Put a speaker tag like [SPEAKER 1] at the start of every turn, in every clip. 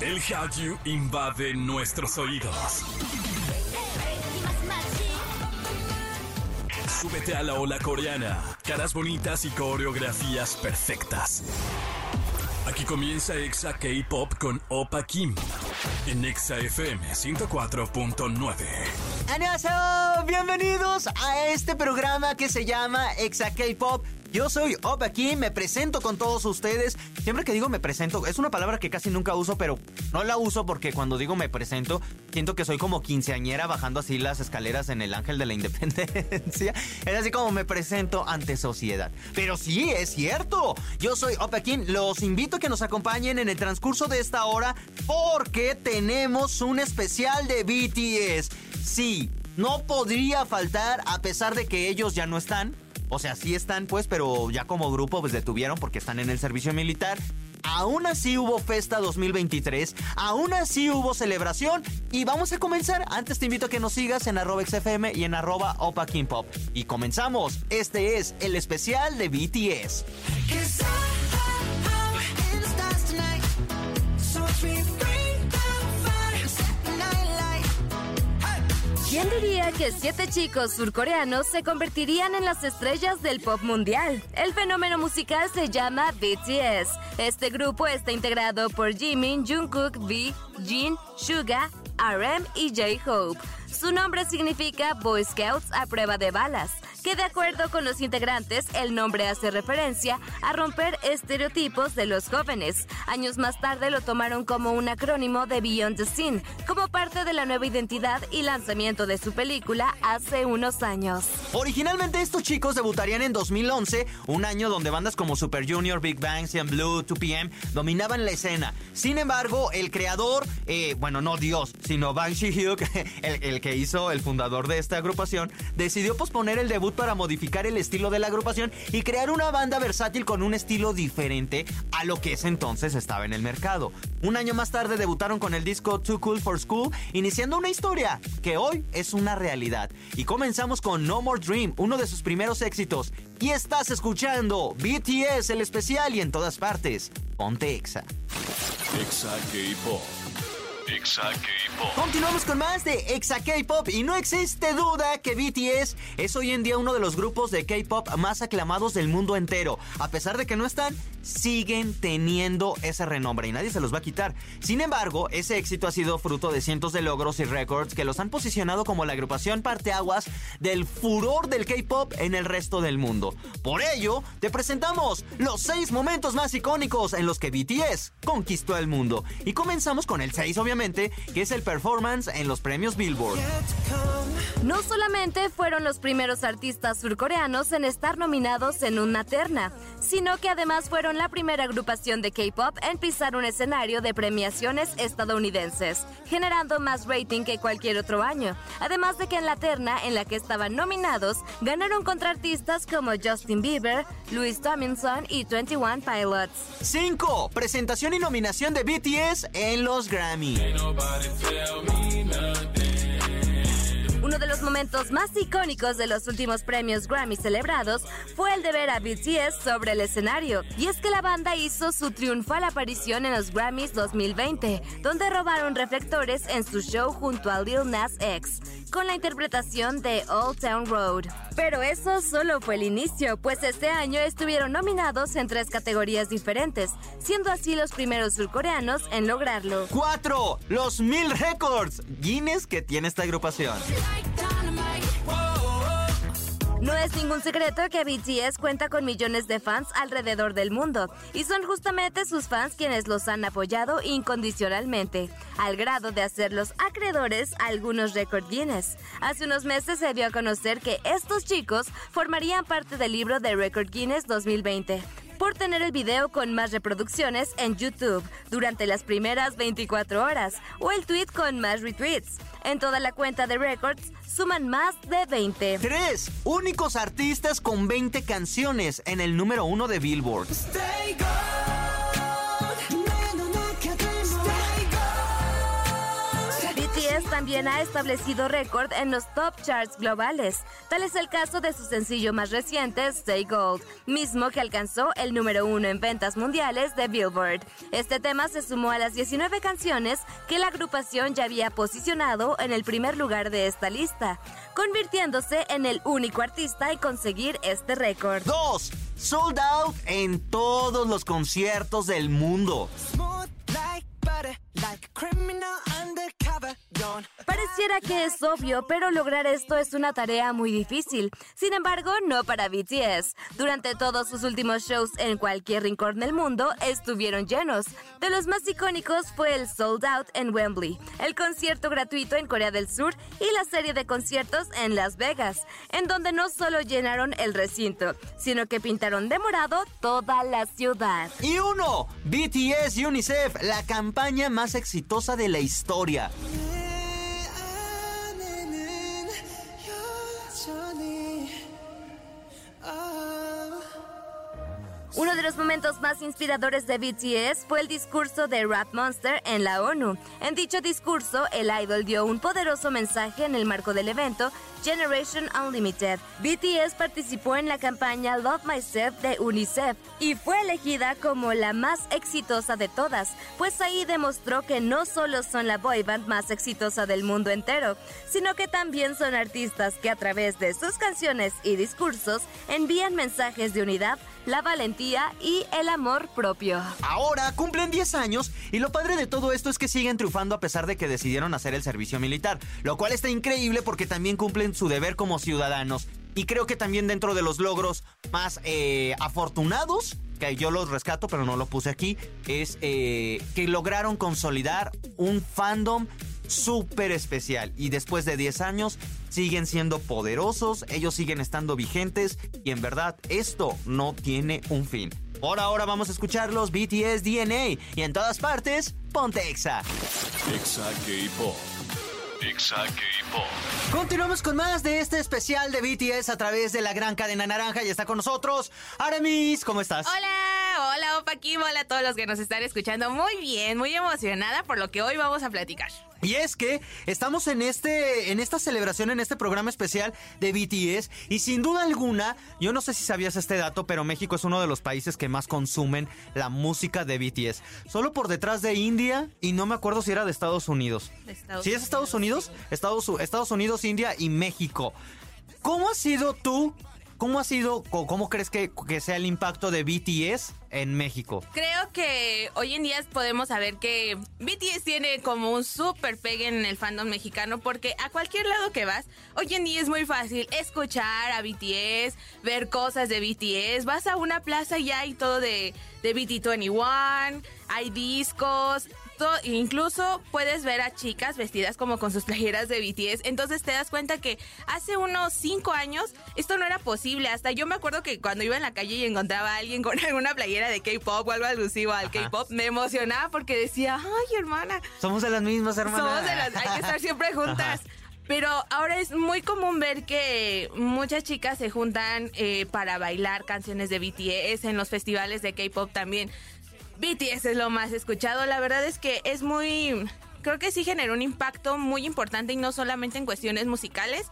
[SPEAKER 1] El Hallyu invade nuestros oídos. Súbete a la ola coreana. Caras bonitas y coreografías perfectas. Aquí comienza Exa K-Pop con Opa Kim. En Exa FM 104.9.
[SPEAKER 2] ¡Annyeonghaseyo! Bienvenidos a este programa que se llama Exa K-Pop. Yo soy Opa Kim, me presento con todos ustedes. Siempre que digo me presento, es una palabra que casi nunca uso, pero no la uso porque cuando digo me presento, siento que soy como quinceañera bajando así las escaleras en el Ángel de la Independencia. Es así como me presento ante sociedad. Pero sí, es cierto. Yo soy Opa Kim. Los invito a que nos acompañen en el transcurso de esta hora porque tenemos un especial de BTS. Sí, no podría faltar a pesar de que ellos ya no están. O sea, sí están pues, pero ya como grupo pues detuvieron porque están en el servicio militar. Aún así hubo Festa 2023, aún así hubo celebración y vamos a comenzar. Antes te invito a que nos sigas en arroba XFM y en arroba Opa King Pop. Y comenzamos, este es el especial de BTS.
[SPEAKER 3] ¿Quién diría que siete chicos surcoreanos se convertirían en las estrellas del pop mundial? El fenómeno musical se llama BTS. Este grupo está integrado por Jimin, Jungkook, V, Jin, Suga, RM y J-Hope. Su nombre significa Boy Scouts a prueba de balas que de acuerdo con los integrantes, el nombre hace referencia a romper estereotipos de los jóvenes. Años más tarde lo tomaron como un acrónimo de Beyond the Scene, como parte de la nueva identidad y lanzamiento de su película hace unos años.
[SPEAKER 2] Originalmente estos chicos debutarían en 2011, un año donde bandas como Super Junior, Big Bang, Cyan Blue, 2PM dominaban la escena. Sin embargo, el creador, eh, bueno, no Dios, sino Bang Shi-hyuk, el, el que hizo el fundador de esta agrupación, decidió posponer el debut para modificar el estilo de la agrupación y crear una banda versátil con un estilo diferente a lo que ese entonces estaba en el mercado. Un año más tarde debutaron con el disco Too Cool for School, iniciando una historia que hoy es una realidad. Y comenzamos con No More Dream, uno de sus primeros éxitos. Y estás escuchando BTS, el especial y en todas partes. Ponte Exa.
[SPEAKER 1] Exa K-Pop. Exa K-Pop.
[SPEAKER 2] Continuamos con más de Exa K-Pop y no existe duda que BTS es hoy en día uno de los grupos de K-Pop más aclamados del mundo entero. A pesar de que no están, siguen teniendo ese renombre y nadie se los va a quitar. Sin embargo, ese éxito ha sido fruto de cientos de logros y récords que los han posicionado como la agrupación parteaguas del furor del K-Pop en el resto del mundo. Por ello, te presentamos los seis momentos más icónicos en los que BTS conquistó el mundo. Y comenzamos con el 6, obviamente, que es el performance en los premios Billboard.
[SPEAKER 3] No solamente fueron los primeros artistas surcoreanos en estar nominados en una terna, sino que además fueron la primera agrupación de K-pop en pisar un escenario de premiaciones estadounidenses, generando más rating que cualquier otro año. Además de que en la terna en la que estaban nominados, ganaron contra artistas como Justin Bieber, Louis Tomlinson y 21 Pilots.
[SPEAKER 2] 5. Presentación y nominación de BTS en los Grammy.
[SPEAKER 3] Uno de los momentos más icónicos de los últimos premios Grammy celebrados fue el de ver a BTS sobre el escenario. Y es que la banda hizo su triunfal aparición en los Grammys 2020, donde robaron reflectores en su show junto a Lil Nas X con la interpretación de Old Town Road. Pero eso solo fue el inicio, pues este año estuvieron nominados en tres categorías diferentes, siendo así los primeros surcoreanos en lograrlo.
[SPEAKER 2] 4. Los mil récords Guinness que tiene esta agrupación.
[SPEAKER 3] No es ningún secreto que BTS cuenta con millones de fans alrededor del mundo, y son justamente sus fans quienes los han apoyado incondicionalmente, al grado de hacerlos acreedores a algunos récord Guinness. Hace unos meses se dio a conocer que estos chicos formarían parte del libro de Record Guinness 2020 por tener el video con más reproducciones en YouTube durante las primeras 24 horas o el tweet con más retweets. En toda la cuenta de Records suman más de 20.
[SPEAKER 2] 3. Únicos artistas con 20 canciones en el número 1 de Billboard.
[SPEAKER 3] BTS también ha establecido récord en los top charts globales. Tal es el caso de su sencillo más reciente, Stay Gold, mismo que alcanzó el número uno en ventas mundiales de Billboard. Este tema se sumó a las 19 canciones que la agrupación ya había posicionado en el primer lugar de esta lista, convirtiéndose en el único artista en conseguir este récord.
[SPEAKER 2] 2. Sold out en todos los conciertos del mundo.
[SPEAKER 3] Pareciera que es obvio, pero lograr esto es una tarea muy difícil. Sin embargo, no para BTS. Durante todos sus últimos shows en cualquier rincón del mundo estuvieron llenos. De los más icónicos fue el Sold Out en Wembley, el concierto gratuito en Corea del Sur y la serie de conciertos en Las Vegas, en donde no solo llenaron el recinto, sino que pintaron de morado toda la ciudad.
[SPEAKER 2] Y uno, BTS UNICEF, la campaña más exitosa de la historia.
[SPEAKER 3] Uno de los momentos más inspiradores de BTS fue el discurso de Rap Monster en la ONU. En dicho discurso, el idol dio un poderoso mensaje en el marco del evento Generation Unlimited. BTS participó en la campaña Love Myself de UNICEF y fue elegida como la más exitosa de todas, pues ahí demostró que no solo son la boy band más exitosa del mundo entero, sino que también son artistas que a través de sus canciones y discursos envían mensajes de unidad, la valentía y el amor propio.
[SPEAKER 2] Ahora cumplen 10 años y lo padre de todo esto es que siguen triunfando a pesar de que decidieron hacer el servicio militar, lo cual está increíble porque también cumplen su deber como ciudadanos. Y creo que también dentro de los logros más eh, afortunados, que yo los rescato pero no lo puse aquí, es eh, que lograron consolidar un fandom súper especial. Y después de 10 años siguen siendo poderosos, ellos siguen estando vigentes y en verdad esto no tiene un fin. Por ahora vamos a escuchar los BTS DNA y en todas partes, ponte Exa.
[SPEAKER 1] Exa K-Pop. Exa K-Pop.
[SPEAKER 2] Continuamos con más de este especial de BTS a través de la gran cadena naranja y está con nosotros Aramis, ¿cómo estás?
[SPEAKER 4] Hola, Kim, hola a todos los que nos están escuchando. Muy bien, muy emocionada por lo que hoy vamos a platicar.
[SPEAKER 2] Y es que estamos en este en esta celebración en este programa especial de BTS y sin duda alguna, yo no sé si sabías este dato, pero México es uno de los países que más consumen la música de BTS, solo por detrás de India y no me acuerdo si era de Estados Unidos.
[SPEAKER 4] Estados
[SPEAKER 2] ¿Sí es Estados Unidos? Estados, Estados Unidos, India y México. ¿Cómo has sido tú? ¿Cómo ha sido, o cómo crees que, que sea el impacto de BTS en México?
[SPEAKER 4] Creo que hoy en día podemos saber que BTS tiene como un súper pegue en el fandom mexicano porque a cualquier lado que vas, hoy en día es muy fácil escuchar a BTS, ver cosas de BTS, vas a una plaza y hay todo de, de BT21, hay discos, to- incluso puedes ver a chicas vestidas como con sus playeras de BTS, entonces te das cuenta que hace unos 5 años esto no era posible, hasta yo me acuerdo que cuando iba en la calle y encontraba a alguien con alguna playera de K-pop o algo alusivo al K-pop, me emocionaba porque decía, ay hermana,
[SPEAKER 2] Somos de las mismas hermanas.
[SPEAKER 4] somos de las, hay que estar siempre juntas. Pero ahora es muy común ver que muchas chicas se juntan eh, para bailar canciones de BTS en los festivales de K-pop también. BTS es lo más escuchado. La verdad es que es muy. Creo que sí generó un impacto muy importante y no solamente en cuestiones musicales,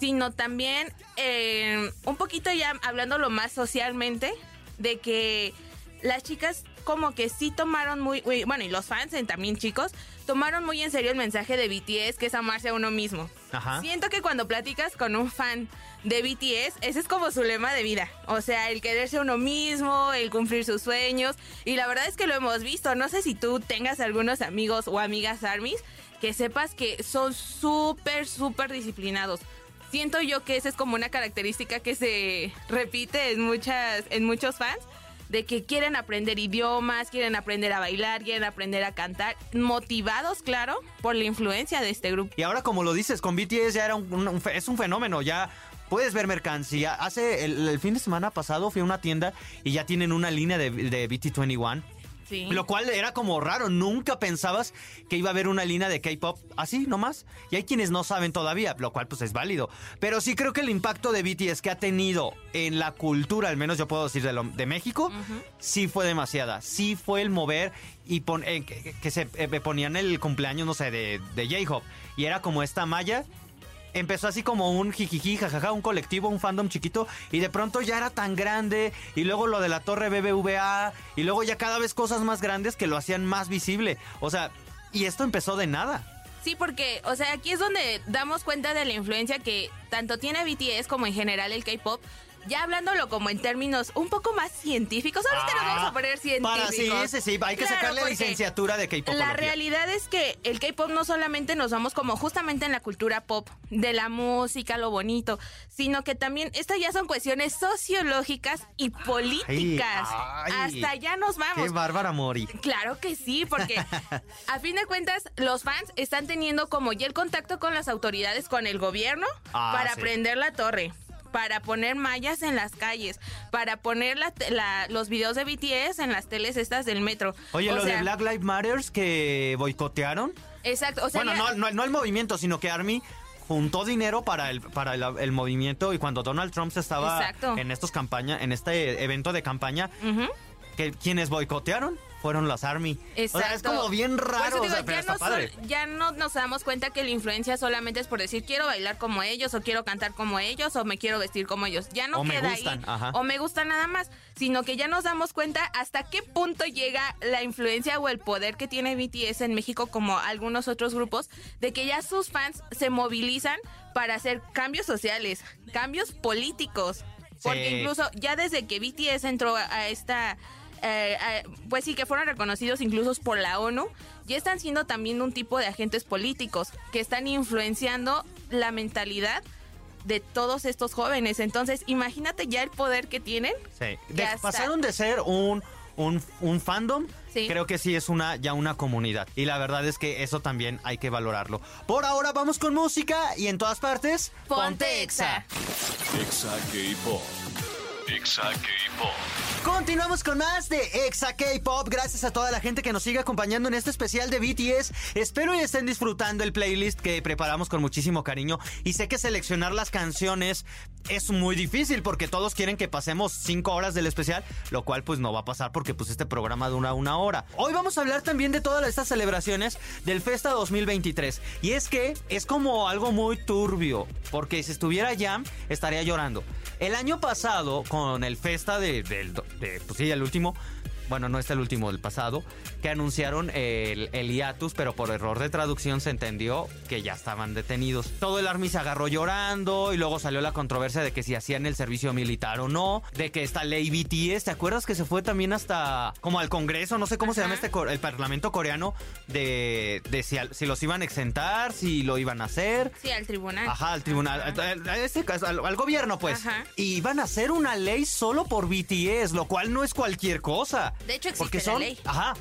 [SPEAKER 4] sino también eh, un poquito ya hablándolo más socialmente, de que las chicas como que sí tomaron muy, muy- bueno, y los fans también chicos, tomaron muy en serio el mensaje de BTS, que es amarse a uno mismo.
[SPEAKER 2] Ajá.
[SPEAKER 4] Siento que cuando platicas con un fan de BTS, ese es como su lema de vida. O sea, el quererse a uno mismo, el cumplir sus sueños. Y la verdad es que lo hemos visto. No sé si tú tengas algunos amigos o amigas armies que sepas que son súper, súper disciplinados. Siento yo que esa es como una característica que se repite en, muchas, en muchos fans de que quieren aprender idiomas, quieren aprender a bailar, quieren aprender a cantar, motivados, claro, por la influencia de este grupo.
[SPEAKER 2] Y ahora como lo dices, con BTS ya era un, es un fenómeno, ya puedes ver mercancía. Hace el, el fin de semana pasado fui a una tienda y ya tienen una línea de, de BT21.
[SPEAKER 4] Sí.
[SPEAKER 2] Lo cual era como raro, nunca pensabas que iba a haber una línea de K-pop así nomás. Y hay quienes no saben todavía, lo cual pues es válido. Pero sí creo que el impacto de BTS que ha tenido en la cultura, al menos yo puedo decir de, lo- de México, sí fue demasiada. Sí fue el mover y pon- eh, que, que se eh, ponían el cumpleaños, no sé, de, de J-Hope. Y era como esta malla empezó así como un jijiji, jajaja, un colectivo, un fandom chiquito, y de pronto ya era tan grande, y luego lo de la torre BBVA, y luego ya cada vez cosas más grandes que lo hacían más visible. O sea, y esto empezó de nada.
[SPEAKER 4] Sí, porque, o sea, aquí es donde damos cuenta de la influencia que tanto tiene BTS como en general el K-pop ya hablándolo como en términos un poco más científicos, ahorita nos vamos a poner científicos.
[SPEAKER 2] Para, sí, sí, sí, hay que sacarle la licenciatura de K-pop.
[SPEAKER 4] La realidad es que el K-pop no solamente nos vamos como justamente en la cultura pop, de la música, lo bonito, sino que también estas ya son cuestiones sociológicas y políticas. Hasta ya nos vamos.
[SPEAKER 2] Qué bárbara Mori.
[SPEAKER 4] Claro que sí, porque a fin de cuentas los fans están teniendo como ya el contacto con las autoridades, con el gobierno, ah, para prender la torre para poner mallas en las calles, para poner los videos de BTS en las teles estas del metro.
[SPEAKER 2] Oye, lo de Black Lives Matters que boicotearon.
[SPEAKER 4] Exacto.
[SPEAKER 2] bueno, no, no, el movimiento, sino que Army juntó dinero para el para el, movimiento y cuando Donald Trump se estaba en estos campaña en este evento de campaña que quienes boicotearon fueron las Army. Exacto. O sea, es como bien raro,
[SPEAKER 4] ya, no, nos damos cuenta que la influencia solamente es por decir quiero bailar como ellos, o quiero cantar como ellos, o me quiero vestir como ellos. Ya no queda ahí. O me gusta nada más. Sino que ya nos damos cuenta hasta qué punto llega la influencia o el poder que tiene BTS en México, como algunos otros grupos, de que ya sus fans se movilizan para hacer cambios sociales, cambios políticos. Porque incluso ya desde que BTS entró a esta eh, eh, pues sí, que fueron reconocidos incluso por la ONU, ya están siendo también un tipo de agentes políticos que están influenciando la mentalidad de todos estos jóvenes. Entonces, imagínate ya el poder que tienen.
[SPEAKER 2] Sí. Pasaron de ser un, un, fandom, creo que sí es una ya una comunidad. Y la verdad es que eso también hay que valorarlo. Por ahora vamos con música y en todas partes,
[SPEAKER 4] ponte Exa.
[SPEAKER 1] Exa K-Pop. Exa K-Pop.
[SPEAKER 2] Continuamos con más de Exa K-Pop. Gracias a toda la gente que nos sigue acompañando en este especial de BTS. Espero y estén disfrutando el playlist que preparamos con muchísimo cariño. Y sé que seleccionar las canciones es muy difícil porque todos quieren que pasemos 5 horas del especial, lo cual pues no va a pasar porque pues este programa dura una hora. Hoy vamos a hablar también de todas estas celebraciones del Festa 2023. Y es que es como algo muy turbio, porque si estuviera Jam estaría llorando. El año pasado, con el Festa de, del pues sí, el último, bueno, no es el último del pasado, que anunciaron el, el, hiatus, pero por error de traducción se entendió que ya estaban detenidos. Todo el Army se agarró llorando y luego salió la controversia de que si hacían el servicio militar o no, de que esta ley BTS, ¿te acuerdas que se fue también hasta como al Congreso, no sé cómo se llama este, el Parlamento coreano, de, de si, si, los iban a exentar, si lo iban a hacer?
[SPEAKER 4] Sí, al tribunal.
[SPEAKER 2] Ajá, al tribunal, a, este caso, al, gobierno pues. Y iban a hacer una ley solo por BTS, lo cual no es cualquier cosa.
[SPEAKER 4] De hecho, existe porque son, la ley.
[SPEAKER 2] Ajá.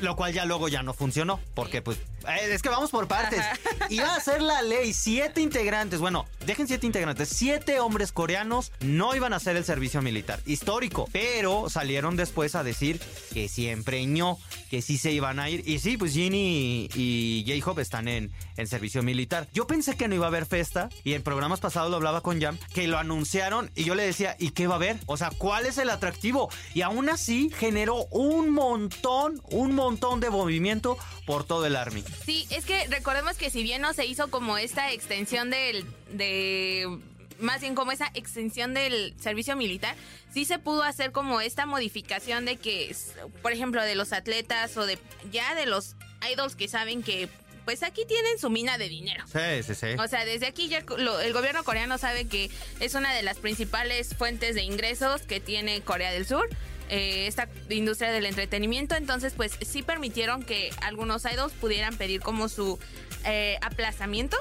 [SPEAKER 2] Lo cual ya luego ya no funcionó, porque pues es que vamos por partes. Iba a ser la ley, siete integrantes, bueno, dejen siete integrantes, siete hombres coreanos no iban a hacer el servicio militar, histórico, pero salieron después a decir que siempre ño, que sí se iban a ir. Y sí, pues Ginny y, J-Hope están en, en servicio militar. Yo pensé que no iba a haber festa y en programas pasados lo hablaba con Jam, que lo anunciaron y yo le decía, ¿y qué va a haber? O sea, ¿cuál es el atractivo? Y aún así generó un montón, un montón de movimiento por todo el Army.
[SPEAKER 4] Sí, es que recordemos que si bien no se hizo como esta extensión del, de más bien como esa extensión del servicio militar, sí se pudo hacer como esta modificación de que, por ejemplo, de los atletas o de ya de los idols que saben que pues aquí tienen su mina de dinero.
[SPEAKER 2] Sí, sí, sí.
[SPEAKER 4] O sea, desde aquí ya el gobierno coreano sabe que es una de las principales fuentes de ingresos que tiene Corea del Sur. Eh, esta industria del entretenimiento. Entonces, pues sí permitieron que algunos idols pudieran pedir como su eh, aplazamiento.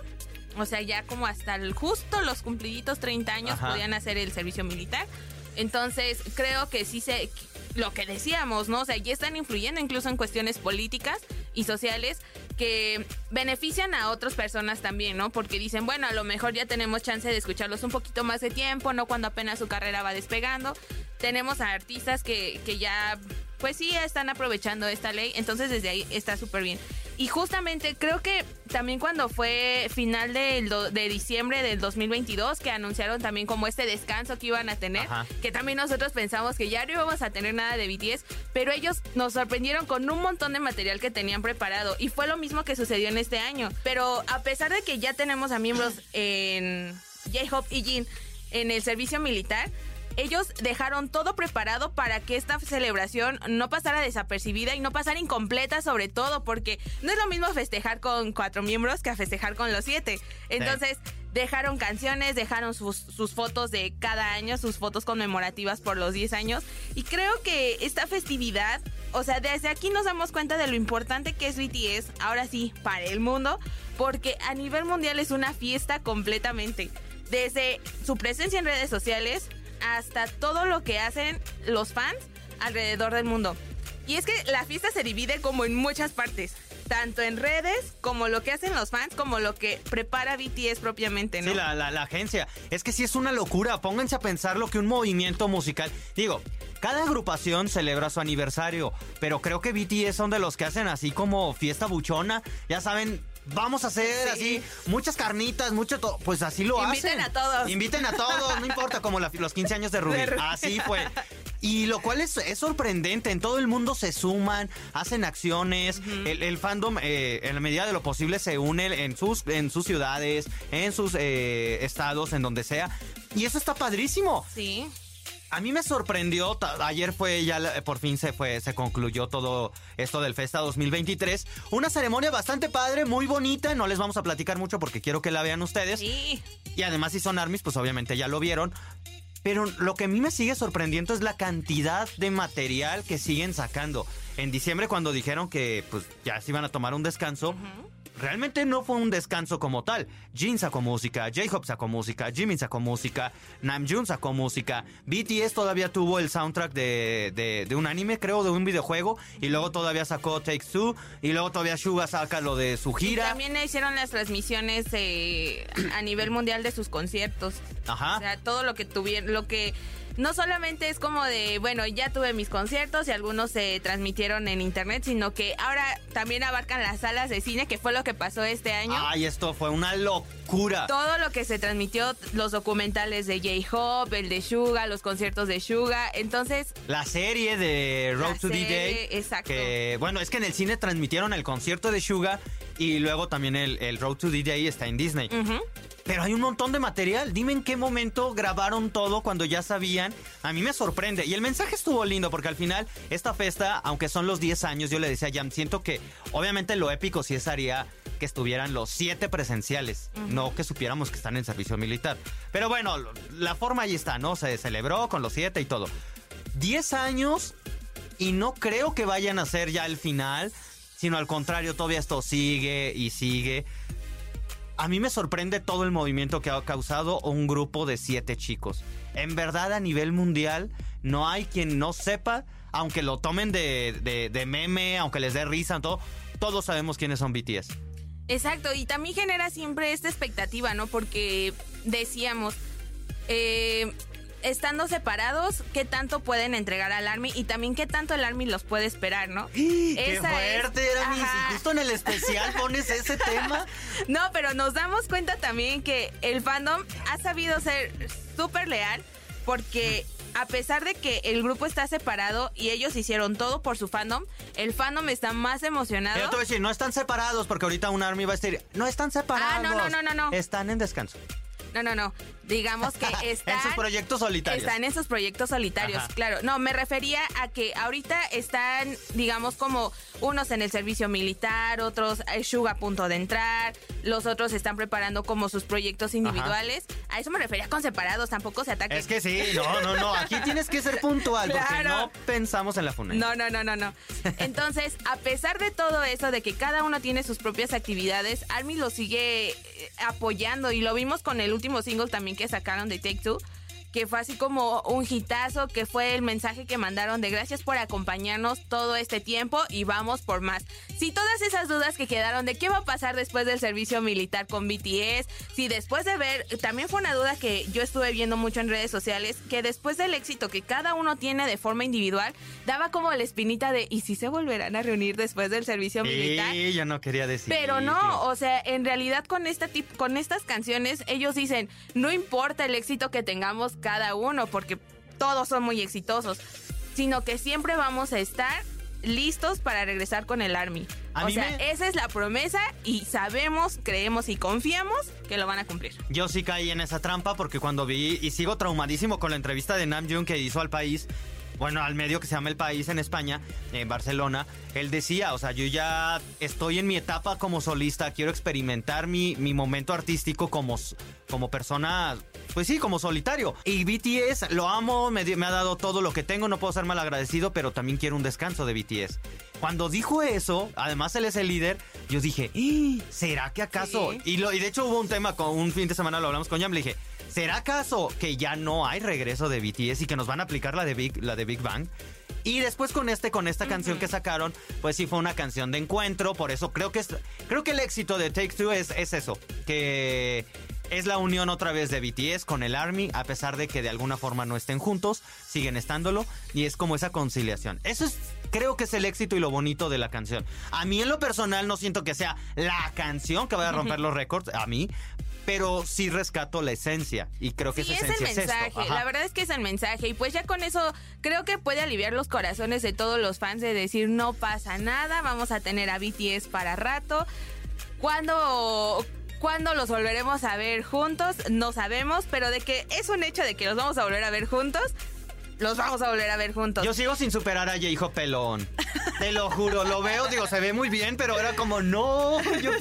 [SPEAKER 4] O sea, ya como hasta el justo los cumpliditos 30 años podían hacer el servicio militar. Entonces, creo que sí se lo que decíamos, ¿no? O sea, ya están influyendo incluso en cuestiones políticas y sociales que benefician a otras personas también, ¿no? Porque dicen, bueno, a lo mejor ya tenemos chance de escucharlos un poquito más de tiempo, no cuando apenas su carrera va despegando. Tenemos a artistas que, que ya, pues sí, están aprovechando esta ley, entonces desde ahí está súper bien. Y justamente creo que también cuando fue final del do- de diciembre del 2022, que anunciaron también como este descanso que iban a tener,
[SPEAKER 2] Ajá.
[SPEAKER 4] que también nosotros pensamos que ya no íbamos a tener nada de BTS, pero ellos nos sorprendieron con un montón de material que tenían preparado. Y fue lo mismo que sucedió en este año. Pero a pesar de que ya tenemos a miembros en J-Hope y Jin en el servicio militar, ellos dejaron todo preparado para que esta celebración no pasara desapercibida y no pasara incompleta sobre todo, porque no es lo mismo festejar con cuatro miembros que a festejar con los siete. Entonces, dejaron canciones, dejaron sus, sus fotos de cada año, sus fotos conmemorativas por los 10 años. Y creo que esta festividad, o sea, desde aquí nos damos cuenta de lo importante que es BTS, ahora sí, para el mundo, porque a nivel mundial es una fiesta completamente. Desde su presencia en redes sociales hasta todo lo que hacen los fans alrededor del mundo. Y es que la fiesta se divide como en muchas partes, tanto en redes como lo que hacen los fans, como lo que prepara BTS propiamente, ¿no?
[SPEAKER 2] Sí, la, la- agencia. Es que sí es una locura. Pónganse a pensar lo que un movimiento musical. Digo, cada agrupación celebra su aniversario, pero creo que BTS son de los que hacen así como fiesta buchona. Ya saben. Vamos a hacer
[SPEAKER 4] Sí.
[SPEAKER 2] así muchas carnitas, mucho todo. Pues así lo
[SPEAKER 4] Inviten
[SPEAKER 2] hacen.
[SPEAKER 4] a todos.
[SPEAKER 2] Inviten a todos, no importa, como la- los 15 años de Rubí.
[SPEAKER 4] De Rubí.
[SPEAKER 2] Así fue. Y lo cual es, es sorprendente. En todo el mundo se suman, hacen acciones. el, el fandom, eh, en la medida de lo posible, se une en sus, en sus ciudades, en sus eh, estados, en donde sea. Y eso está padrísimo.
[SPEAKER 4] Sí.
[SPEAKER 2] A mí me sorprendió, ayer fue ya, por fin se fue, se concluyó todo esto del Festa 2023. Una ceremonia bastante padre, muy bonita, no les vamos a platicar mucho porque quiero que la vean ustedes.
[SPEAKER 4] Sí.
[SPEAKER 2] Y además si son armies, pues obviamente ya lo vieron. Pero lo que a mí me sigue sorprendiendo es la cantidad de material que siguen sacando. En diciembre cuando dijeron que pues ya se iban a tomar un descanso, realmente no fue un descanso como tal. Jin sacó música, J-Hope sacó música, Jimin sacó música, Namjoon sacó música, BTS todavía tuvo el soundtrack de, de- de un anime, creo, de un videojuego, y luego todavía sacó Take Two, y luego todavía Suga saca lo de su
[SPEAKER 4] Y
[SPEAKER 2] gira.
[SPEAKER 4] también hicieron las transmisiones eh, a nivel mundial de sus conciertos.
[SPEAKER 2] Ajá.
[SPEAKER 4] O sea, todo lo que tuvieron, lo que no solamente es como de, bueno, ya tuve mis conciertos y algunos se transmitieron en internet, sino que ahora también abarcan las salas de cine, que fue lo que pasó este año.
[SPEAKER 2] Ay, esto fue una locura.
[SPEAKER 4] Todo lo que se transmitió, los documentales de J-Hope, el de Suga, los conciertos de Suga. Entonces,
[SPEAKER 2] La serie de Road to the
[SPEAKER 4] serie,
[SPEAKER 2] Day.
[SPEAKER 4] exacto.
[SPEAKER 2] Que, bueno, es que en el cine transmitieron el concierto de Suga y luego también el, el Road to the Day está en Disney. Pero hay un montón de material. Dime en qué momento grabaron todo cuando ya sabían. A mí me sorprende. Y el mensaje estuvo lindo porque al final, esta fiesta, aunque son los 10 años, yo le decía a Jam, siento que obviamente lo épico sí sería que estuvieran los siete presenciales. No que supiéramos que están en servicio militar. Pero bueno, la forma ahí está, ¿no? Se celebró con los siete y todo. 10 años y no creo que vayan a ser ya el final, sino al contrario, todavía esto sigue y sigue. A mí me sorprende todo el movimiento que ha causado un grupo de siete chicos. En verdad, a nivel mundial, no hay quien no sepa, aunque lo tomen de, de- meme, aunque les dé risa, todo, todos sabemos quiénes son BTS.
[SPEAKER 4] Exacto, y también genera siempre esta expectativa, ¿no? Porque decíamos, eh, estando separados, ¿qué tanto pueden entregar al Army? Y también qué tanto el Army los puede esperar, ¿no?
[SPEAKER 2] ¡Qué
[SPEAKER 4] Esa es-
[SPEAKER 2] fuerte, Aramis!
[SPEAKER 4] Ajá.
[SPEAKER 2] Y justo en el especial pones ese tema.
[SPEAKER 4] No, pero nos damos cuenta también que el fandom ha sabido ser súper leal porque a pesar de que el grupo está separado y ellos hicieron todo por su fandom, el fandom está más emocionado.
[SPEAKER 2] Yo te voy a decir, no están separados, porque ahorita un Army va a decir, no están separados.
[SPEAKER 4] Ah, no, no, no, no, no.
[SPEAKER 2] Están en descanso.
[SPEAKER 4] No, no, no. Digamos que están...
[SPEAKER 2] en sus proyectos solitarios.
[SPEAKER 4] Están en sus proyectos solitarios,
[SPEAKER 2] Ajá.
[SPEAKER 4] claro. No, me refería a que ahorita están, digamos, como unos en el servicio militar, otros Suga a punto de entrar, los otros están preparando como sus proyectos individuales. A eso me refería con separados, tampoco se ataquen.
[SPEAKER 2] Es que sí, no, no, no. Aquí tienes que ser puntual, porque no pensamos en la FUNAI.
[SPEAKER 4] No, no, no, no, no. Entonces, a pesar de todo eso, de que cada uno tiene sus propias actividades, Army lo sigue eh, apoyando y lo vimos con el último single también que sacaron de Take Two, que fue así como un hitazo, que fue el mensaje que mandaron de gracias por acompañarnos todo este tiempo y vamos por más. Si todas esas dudas que quedaron de qué va a pasar después del servicio militar con BTS, si después de ver, también fue una duda que yo estuve viendo mucho en redes sociales, que después del éxito que cada uno tiene de forma individual, daba como la espinita de, ¿y si se volverán a reunir después del servicio militar?
[SPEAKER 2] Sí, yo no quería decir.
[SPEAKER 4] Pero no, o sea, en realidad con, esta con estas canciones ellos dicen, no importa el éxito que tengamos cada uno, porque todos son muy exitosos, sino que siempre vamos a estar listos para regresar con el Army. o sea, esa es la promesa y sabemos, creemos y confiamos que lo van a cumplir.
[SPEAKER 2] Yo sí caí en esa trampa porque cuando vi y sigo traumadísimo con la entrevista de Namjoon que hizo al país, bueno, al medio que se llama El País en España, en Barcelona, él decía, o sea, yo ya estoy en mi etapa como solista, quiero experimentar mi, mi momento artístico como, como persona, pues sí, como solitario. Y BTS lo amo, me, me ha dado todo lo que tengo, no puedo ser mal agradecido, pero también quiero un descanso de BTS. Cuando dijo eso, además él es el líder, yo dije, ¡Ah! ¿será que acaso? Y, lo, y de hecho hubo un tema, con un fin de semana lo hablamos con Jam, le dije, ¿será acaso que ya no hay regreso de BTS y que nos van a aplicar la de Big, la de Big Bang? Y después con este, con esta canción que sacaron, pues sí fue una canción de encuentro. Por eso creo que es, creo que el éxito de Take Two es, es eso. Que es la unión otra vez de BTS con el Army, a pesar de que de alguna forma no estén juntos, siguen estándolo, y es como esa conciliación. Eso es, creo que es el éxito y lo bonito de la canción. A mí en lo personal no siento que sea la canción que vaya a romper los récords, a mí, pero sí rescato la esencia y creo que esa
[SPEAKER 4] es
[SPEAKER 2] esencia
[SPEAKER 4] el mensaje. la verdad es que es el mensaje y pues ya con eso creo que puede aliviar los corazones de todos los fans de decir no pasa nada, vamos a tener a BTS para rato. Cuando ¿Cuándo los volveremos a ver juntos? No sabemos, pero de que es un hecho de que los vamos a volver a ver juntos, los vamos a volver a ver juntos.
[SPEAKER 2] Yo sigo sin superar a hijo Pelón. Te lo juro, lo veo, digo, se ve muy bien, pero era como, no, yo,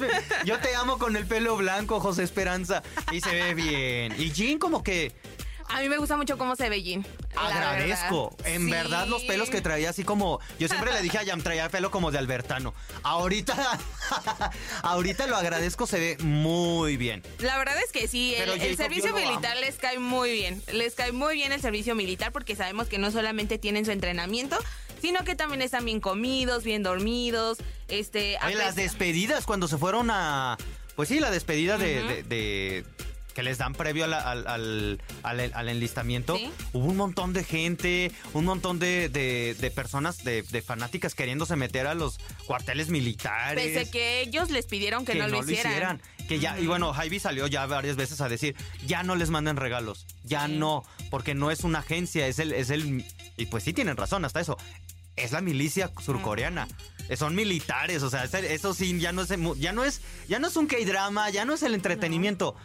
[SPEAKER 2] yo te amo con el pelo blanco, José Esperanza. Y se ve bien. Y Jin como que
[SPEAKER 4] a mí me gusta mucho cómo se ve Jin.
[SPEAKER 2] Agradezco. En verdad, los pelos que traía así como. Yo siempre le dije a Jam, traía pelo como de Albertano. Ahorita. ahorita lo agradezco, se ve muy bien.
[SPEAKER 4] La verdad es que sí, el, servicio militar les cae muy bien. Les cae muy bien el servicio militar porque sabemos que no solamente tienen su entrenamiento, sino que también están bien comidos, bien dormidos. Este,
[SPEAKER 2] las despedidas cuando se fueron a. Pues sí, la despedida de que les dan previo al, al, enlistamiento, hubo un montón de gente, un montón de, personas, de, fanáticas queriéndose meter a los cuarteles militares.
[SPEAKER 4] Pese que ellos les pidieron que, no, lo hicieran.
[SPEAKER 2] Que ya, y bueno, Javi salió ya varias veces a decir, ya no les manden regalos, ya no, porque no es una agencia, es el, es el, y pues sí tienen razón hasta eso, es la milicia surcoreana. Son militares, o sea, eso sí ya no es ya no es ya no es un K-drama, ya no es el entretenimiento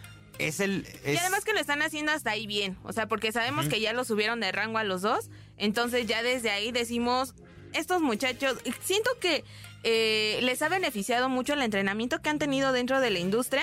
[SPEAKER 2] es el... Y
[SPEAKER 4] además que lo están haciendo hasta ahí bien, o sea, porque sabemos que ya lo subieron de rango a los dos, entonces ya desde ahí decimos, estos muchachos, siento que eh, les ha beneficiado mucho el entrenamiento que han tenido dentro de la industria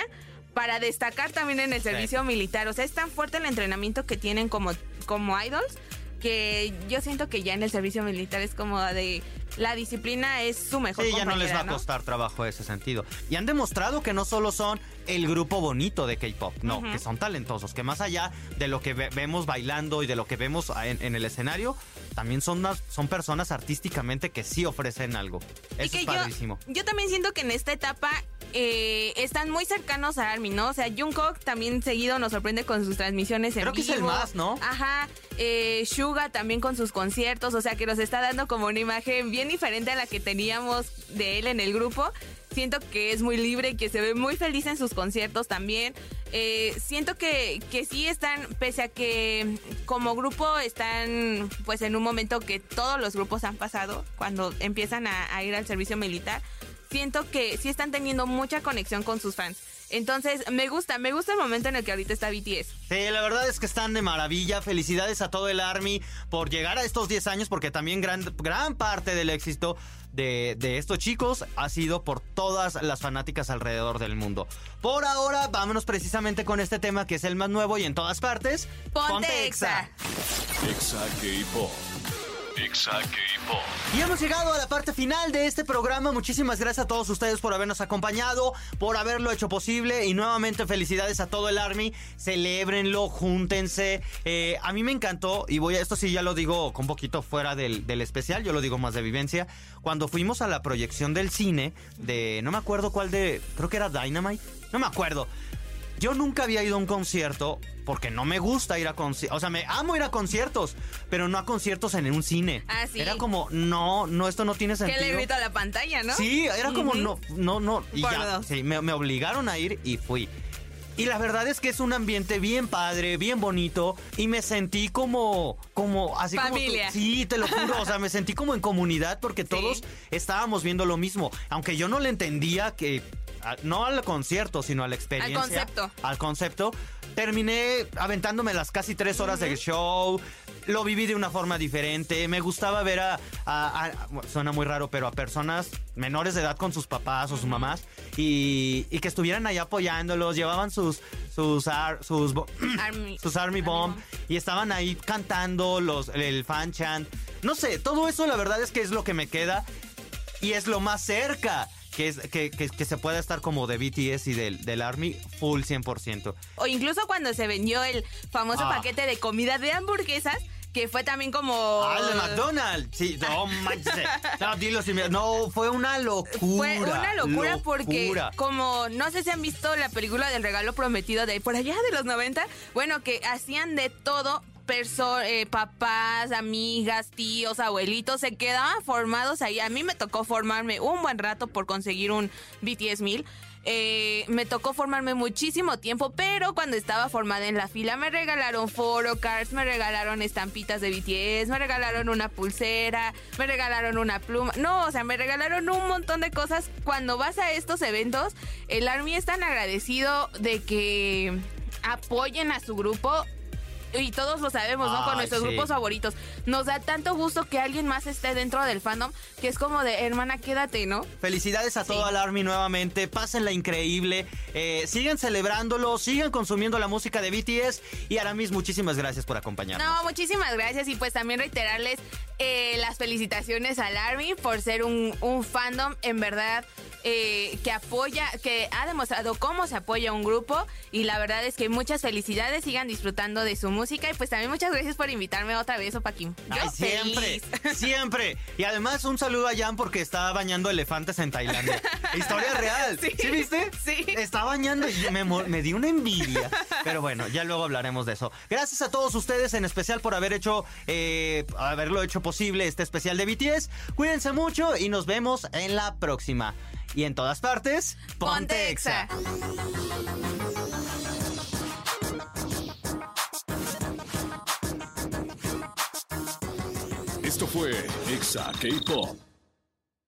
[SPEAKER 4] para destacar también en el servicio militar, o sea, es tan fuerte el entrenamiento que tienen como, como idols que yo siento que ya en el servicio militar es como de la disciplina es su mejor
[SPEAKER 2] Sí, ya no les va a costar trabajo ese sentido. Y han demostrado que no solo son el grupo bonito de K-pop, no, que son talentosos, que más allá de lo que vemos bailando y de lo que vemos en, el escenario, también son, son personas artísticamente que sí ofrecen algo. Eso es padrísimo.
[SPEAKER 4] Yo, también siento que en esta etapa eh, están muy cercanos a Armin, ¿no? O sea, Jungkook también seguido nos sorprende con sus transmisiones en
[SPEAKER 2] Creo que es el más, ¿no?
[SPEAKER 4] Ajá. Eh, Suga también con sus conciertos, o sea, que nos está dando como una imagen bien diferente a la que teníamos de él en el grupo. Siento que es muy libre y que se ve muy feliz en sus conciertos también. Eh, siento que, que sí están, pese a que como grupo están pues en un momento que todos los grupos han pasado cuando empiezan a ir al servicio militar, siento que sí están teniendo mucha conexión con sus fans. Entonces, me gusta, me gusta el momento en el que ahorita está BTS.
[SPEAKER 2] Sí, la verdad es que están de maravilla. Felicidades a todo el Army por llegar a estos 10 años, porque también gran, gran parte del éxito de, estos chicos ha sido por todas las fanáticas alrededor del mundo. Por ahora, vámonos precisamente con este tema que es el más nuevo y en todas partes.
[SPEAKER 4] Ponte, Exa.
[SPEAKER 1] Exa K-Pop.
[SPEAKER 2] Y hemos llegado a la parte final de este programa. Muchísimas gracias a todos ustedes por habernos acompañado, por haberlo hecho posible. Y nuevamente felicidades a todo el Army. Celébrenlo, júntense. Eh, a mí me encantó, y voy a, esto sí ya lo digo con poquito fuera del especial, yo lo digo más de vivencia. Cuando fuimos a la proyección del cine, de no me acuerdo cuál de, creo que era Dynamite, no me acuerdo. Yo nunca había ido a un concierto porque no me gusta ir a conciertos. O sea, me amo ir a conciertos, pero no a conciertos en un cine.
[SPEAKER 4] Ah, sí.
[SPEAKER 2] Era como, no, no, esto no tiene sentido.
[SPEAKER 4] Que le grito a la pantalla, ¿no?
[SPEAKER 2] Sí, era como, no, no, no. Y
[SPEAKER 4] Por
[SPEAKER 2] ya,
[SPEAKER 4] dos.
[SPEAKER 2] sí, me, me obligaron a ir y fui. Y la verdad es que es un ambiente bien padre, bien bonito. Y me sentí como, como, así como. tú- sí, te lo juro. o sea, me sentí como en comunidad porque todos estábamos viendo lo mismo. Aunque yo no le entendía que. No al concierto, sino a la experiencia.
[SPEAKER 4] concepto.
[SPEAKER 2] Al concepto. Terminé aventándome las casi tres horas del show. Lo viví de una forma diferente. Me gustaba ver a, a- a- bueno, Suena muy raro, pero a personas menores de edad con sus papás o sus mamás. Y, y que estuvieran ahí apoyándolos. Llevaban sus. Sus, ar- sus,
[SPEAKER 4] Army-
[SPEAKER 2] sus Army Bomb.
[SPEAKER 4] Bomb.
[SPEAKER 2] Y estaban ahí cantando los, el fan chant. No sé, todo eso la verdad es que es lo que me queda. Y es lo más cerca que, es, que, que- que se pueda estar como de BTS y del, del Army full 100%.
[SPEAKER 4] O incluso cuando se vendió el famoso
[SPEAKER 2] Ah.
[SPEAKER 4] paquete de comida de hamburguesas, que fue también como...
[SPEAKER 2] ¡Ah, de McDonald's! Sí, no manches. No, dilo sin miedo. No, fue una locura.
[SPEAKER 4] Fue una locura, porque
[SPEAKER 2] locura.
[SPEAKER 4] como no sé si han visto la película del regalo prometido de por allá de los 90, bueno, que hacían de todo, eh, papás, amigas, tíos, abuelitos, se quedaban formados ahí. A mí me tocó formarme un buen rato por conseguir un BTS 1000. Eh, me tocó formarme muchísimo tiempo, pero cuando estaba formada en la fila me regalaron photocards, me regalaron estampitas de BTS, me regalaron una pulsera, me regalaron una pluma. No, o sea, me regalaron un montón de cosas. Cuando vas a estos eventos, el Army es tan agradecido de que apoyen a su grupo. Y todos lo sabemos, ¿no? Con nuestros
[SPEAKER 2] sí.
[SPEAKER 4] grupos favoritos. Nos da tanto gusto que alguien más esté dentro del fandom que es como de, hermana, quédate, ¿no?
[SPEAKER 2] Felicidades a todo
[SPEAKER 4] Sí.
[SPEAKER 2] el Army nuevamente. Pásenla increíble. Eh, sigan celebrándolo. Sigan consumiendo la música de BTS. Y Aramis, muchísimas gracias por acompañarnos.
[SPEAKER 4] No, muchísimas gracias y pues también reiterarles eh, las felicitaciones al Army por ser un, un fandom en verdad eh, que apoya, que ha demostrado cómo se apoya un grupo y la verdad es que muchas felicidades, sigan disfrutando de su música y pues también muchas gracias por invitarme otra vez, Opaquín. Yo
[SPEAKER 2] Ay, siempre,
[SPEAKER 4] feliz.
[SPEAKER 2] siempre. Y además un saludo a Jan porque está bañando elefantes en Tailandia. Historia real. ¿Sí,
[SPEAKER 4] Sí,
[SPEAKER 2] viste?
[SPEAKER 4] sí.
[SPEAKER 2] Está bañando y me, me dio una envidia. Pero bueno, ya luego hablaremos de eso. Gracias a todos ustedes en especial por haber hecho, eh, haberlo hecho posible este especial de BTS. Cuídense mucho y nos vemos en la próxima. Y en todas partes,
[SPEAKER 4] Ponte
[SPEAKER 1] Esto fue Exa K-Pop.